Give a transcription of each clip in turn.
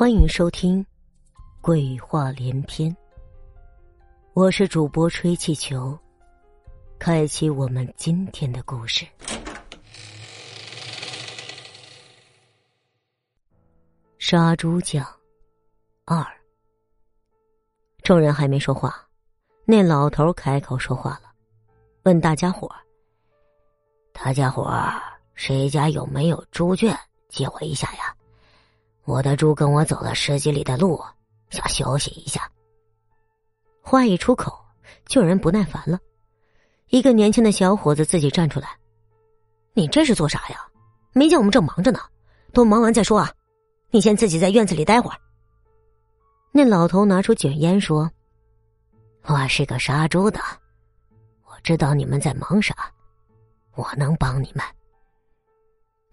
欢迎收听《鬼话连篇》，我是主播吹气球，开启我们今天的故事。杀猪匠二，众人还没说话，那老头开口说话了，问大家伙大家伙谁家有没有猪圈？借我一下呀！”我的猪跟我走了十几里的路，想休息一下。话一出口，就有人不耐烦了。一个年轻的小伙子自己站出来：“你这是做啥呀？没见我们正忙着呢，都忙完再说啊！你先自己在院子里待会儿。”那老头拿出卷烟说：“我是个杀猪的，我知道你们在忙啥，我能帮你们。”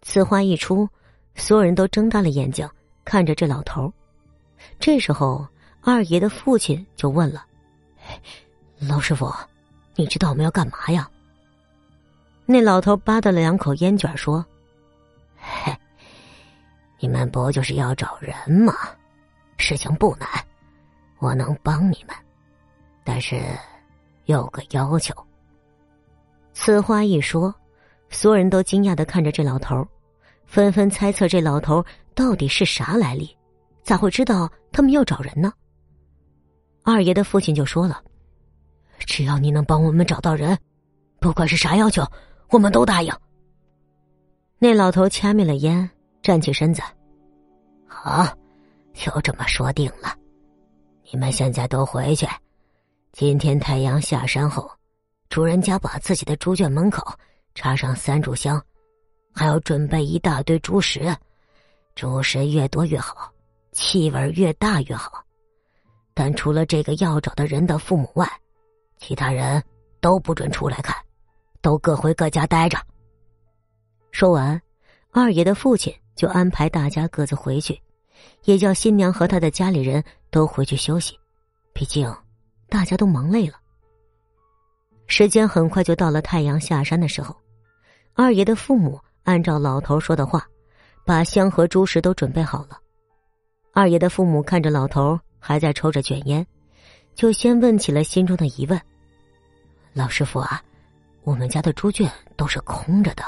此话一出，所有人都睁大了眼睛。看着这老头这时候二爷的父亲就问了：“老师傅，你知道我们要干嘛呀？”那老头吧嗒了两口烟卷，说：“嘿，你们不就是要找人吗？事情不难，我能帮你们，但是有个要求。”此话一说，所有人都惊讶的看着这老头纷纷猜测这老头。到底是啥来历？咋会知道他们要找人呢？二爷的父亲就说了：“只要你能帮我们找到人，不管是啥要求，我们都答应。”那老头掐灭了烟，站起身子：“好，就这么说定了。你们现在都回去。今天太阳下山后，主人家把自己的猪圈门口插上三炷香，还要准备一大堆猪食。”主食越多越好，气味越大越好。但除了这个要找的人的父母外，其他人都不准出来看，都各回各家待着。说完，二爷的父亲就安排大家各自回去，也叫新娘和他的家里人都回去休息。毕竟大家都忙累了。时间很快就到了太阳下山的时候，二爷的父母按照老头说的话。把香和猪食都准备好了，二爷的父母看着老头还在抽着卷烟，就先问起了心中的疑问：“老师傅啊，我们家的猪圈都是空着的，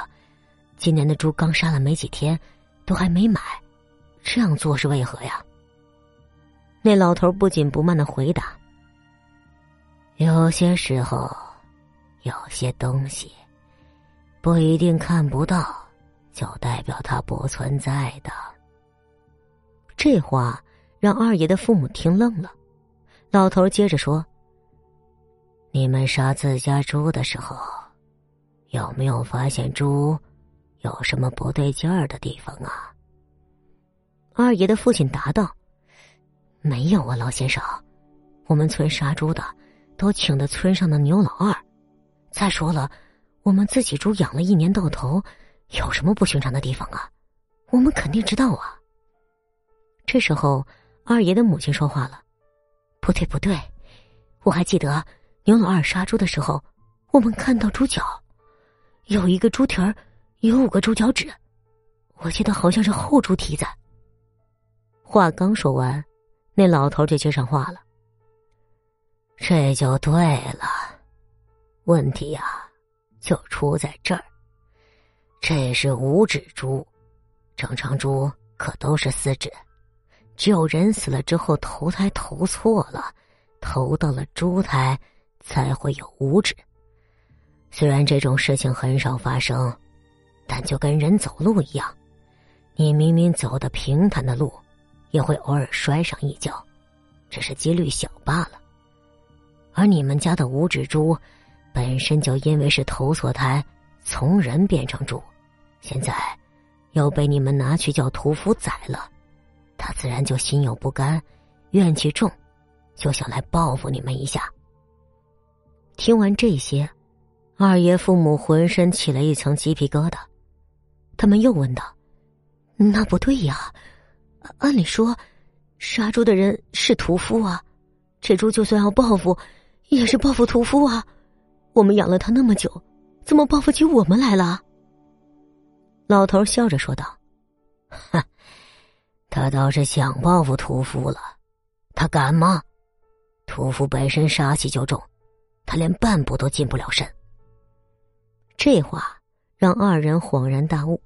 今年的猪刚杀了没几天，都还没买，这样做是为何呀？”那老头不紧不慢的回答：“有些时候，有些东西不一定看不到。”就代表他不存在的。这话让二爷的父母听愣了。老头接着说：“你们杀自家猪的时候，有没有发现猪有什么不对劲儿的地方啊？”二爷的父亲答道：“没有啊，老先生，我们村杀猪的都请的村上的牛老二。再说了，我们自己猪养了一年到头。”有什么不寻常的地方啊？我们肯定知道啊。这时候，二爷的母亲说话了：“不对，不对，我还记得牛老二杀猪的时候，我们看到猪脚，有一个猪蹄儿，有五个猪脚趾，我记得好像是后猪蹄子。”话刚说完，那老头就接上话了：“这就对了，问题呀，就出在这儿。”这是五指猪，正常猪可都是四指，只有人死了之后投胎投错了，投到了猪胎，才会有五指。虽然这种事情很少发生，但就跟人走路一样，你明明走的平坦的路，也会偶尔摔上一跤，只是几率小罢了。而你们家的五指猪，本身就因为是投错胎。从人变成猪，现在又被你们拿去叫屠夫宰了，他自然就心有不甘，怨气重，就想来报复你们一下。听完这些，二爷父母浑身起了一层鸡皮疙瘩，他们又问道：“那不对呀，按理说，杀猪的人是屠夫啊，这猪就算要报复，也是报复屠夫啊，我们养了他那么久。”怎么报复起我们来了？老头笑着说道：“哼，他倒是想报复屠夫了，他敢吗？屠夫本身杀气就重，他连半步都近不了身。这话让二人恍然大悟，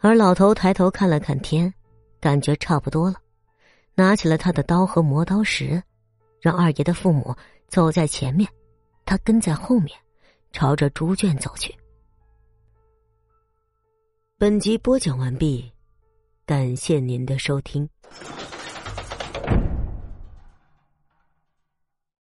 而老头抬头看了看天，感觉差不多了，拿起了他的刀和磨刀石，让二爷的父母走在前面，他跟在后面，朝着猪圈走去。本集播讲完毕，感谢您的收听。